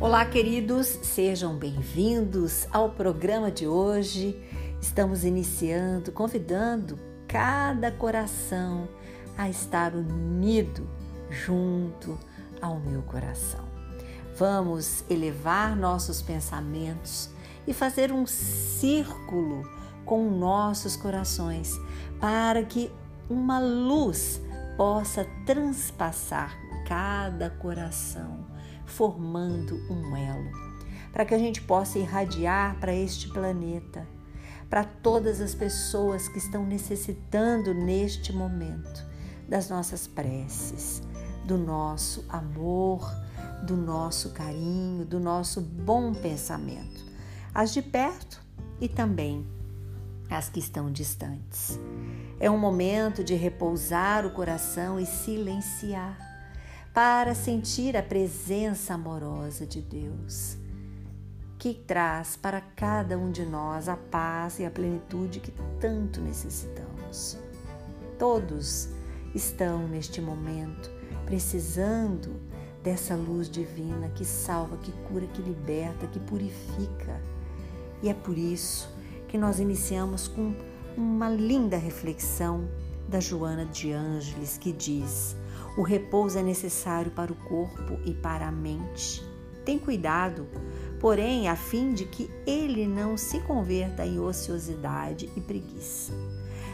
Olá, queridos, sejam bem-vindos ao programa de hoje. Estamos iniciando, convidando cada coração a estar unido junto ao meu coração. Vamos elevar nossos pensamentos e fazer um círculo com nossos corações para que uma luz possa transpassar cada coração formando um elo, para que a gente possa irradiar para este planeta, para todas as pessoas que estão necessitando neste momento das nossas preces, do nosso amor, do nosso carinho, do nosso bom pensamento, as de perto e também as que estão distantes. É um momento de repousar o coração e silenciar para sentir a presença amorosa de Deus, que traz para cada um de nós a paz e a plenitude que tanto necessitamos. Todos estão neste momento precisando dessa luz divina que salva, que cura, que liberta, que purifica. E é por isso que nós iniciamos com uma linda reflexão da Joana de Ângeles que diz: o repouso é necessário para o corpo e para a mente. Tem cuidado, porém, a fim de que ele não se converta em ociosidade e preguiça.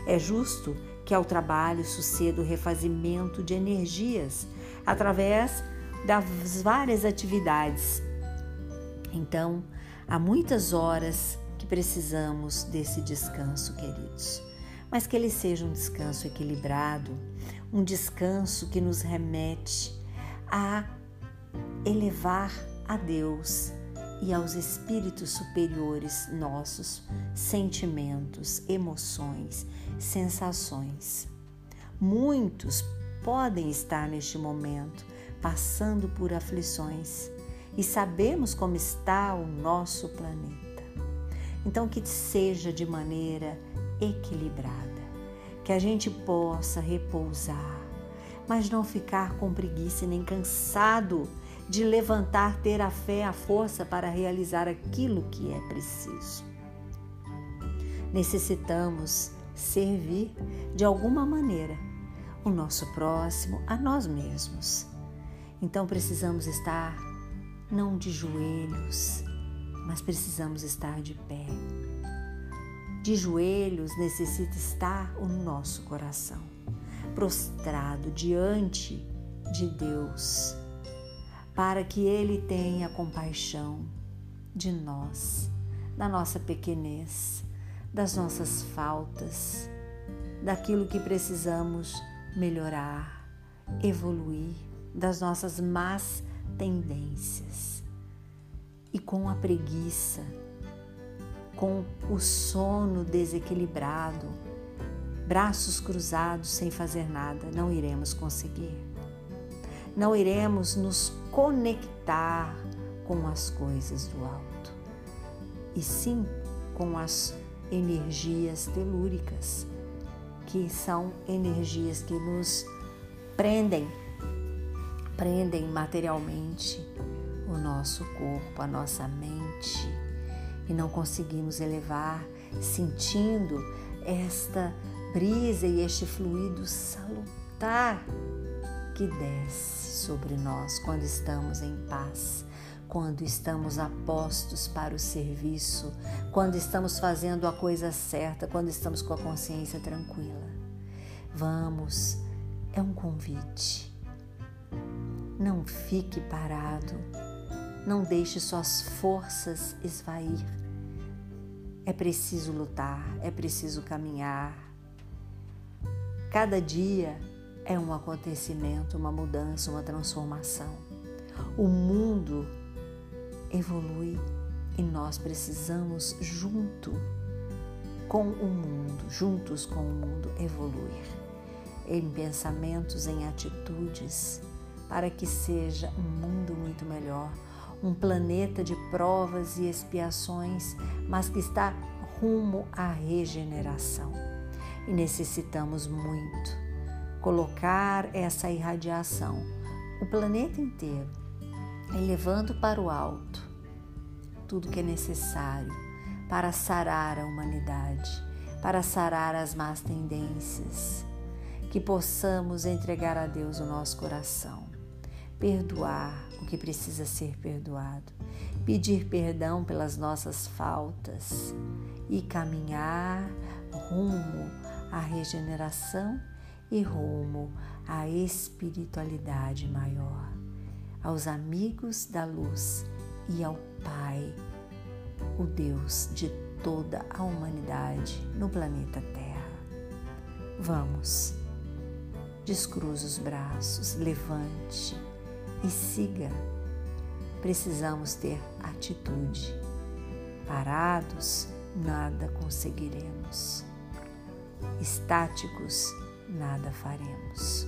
É justo que ao trabalho suceda o refazimento de energias através das várias atividades. Então, há muitas horas que precisamos desse descanso, queridos, mas que ele seja um descanso equilibrado, um descanso que nos remete a elevar a Deus e aos espíritos superiores nossos sentimentos, emoções, sensações. Muitos podem estar neste momento passando por aflições e sabemos como está o nosso planeta. Então, que seja de maneira equilibrada que a gente possa repousar, mas não ficar com preguiça nem cansado de levantar, ter a fé, a força para realizar aquilo que é preciso. Necessitamos servir de alguma maneira o nosso próximo a nós mesmos. Então precisamos estar não de joelhos, mas precisamos estar de pé de joelhos necessita estar o nosso coração, prostrado diante de Deus, para que Ele tenha compaixão de nós, da nossa pequenez, das nossas faltas, daquilo que precisamos melhorar, evoluir, das nossas más tendências. E com a preguiça, com o sono desequilibrado, braços cruzados sem fazer nada, não iremos conseguir. Não iremos nos conectar com as coisas do alto, e sim com as energias telúricas, que são energias que nos prendem, prendem materialmente o nosso corpo, a nossa mente e não conseguimos elevar, sentindo esta brisa e este fluido salutar que desce sobre nós quando estamos em paz, quando estamos apostos para o serviço, quando estamos fazendo a coisa certa, quando estamos com a consciência tranquila. Vamos, é um convite. Não fique parado não deixe suas forças esvair. É preciso lutar, é preciso caminhar. Cada dia é um acontecimento, uma mudança, uma transformação. O mundo evolui e nós precisamos, junto com o mundo, juntos com o mundo, evoluir em pensamentos, em atitudes, para que seja um mundo muito melhor, um planeta de provas e expiações, mas que está rumo à regeneração. E necessitamos muito colocar essa irradiação, o planeta inteiro, elevando para o alto tudo que é necessário para sarar a humanidade, para sarar as más tendências, que possamos entregar a Deus o nosso coração, perdoar o que precisa ser perdoado, pedir perdão pelas nossas faltas e caminhar rumo à regeneração e rumo à espiritualidade maior, aos amigos da luz e ao Pai, o Deus de toda a humanidade no planeta Terra. Vamos, descruze os braços, levante e siga. Precisamos ter atitude. Parados, nada conseguiremos. Estáticos, nada faremos.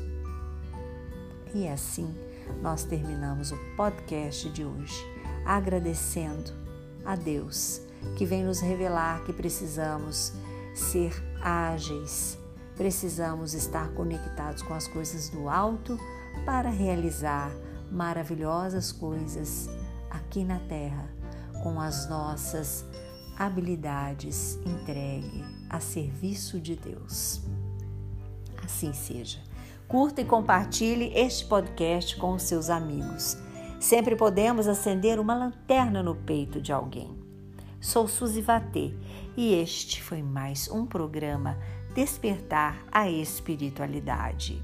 E assim nós terminamos o podcast de hoje, agradecendo a Deus que vem nos revelar que precisamos ser ágeis, precisamos estar conectados com as coisas do alto para realizar maravilhosas coisas aqui na terra com as nossas habilidades entregue a serviço de Deus. Assim seja. Curta e compartilhe este podcast com os seus amigos. Sempre podemos acender uma lanterna no peito de alguém. Sou Suzy Vatê e este foi mais um programa Despertar a Espiritualidade.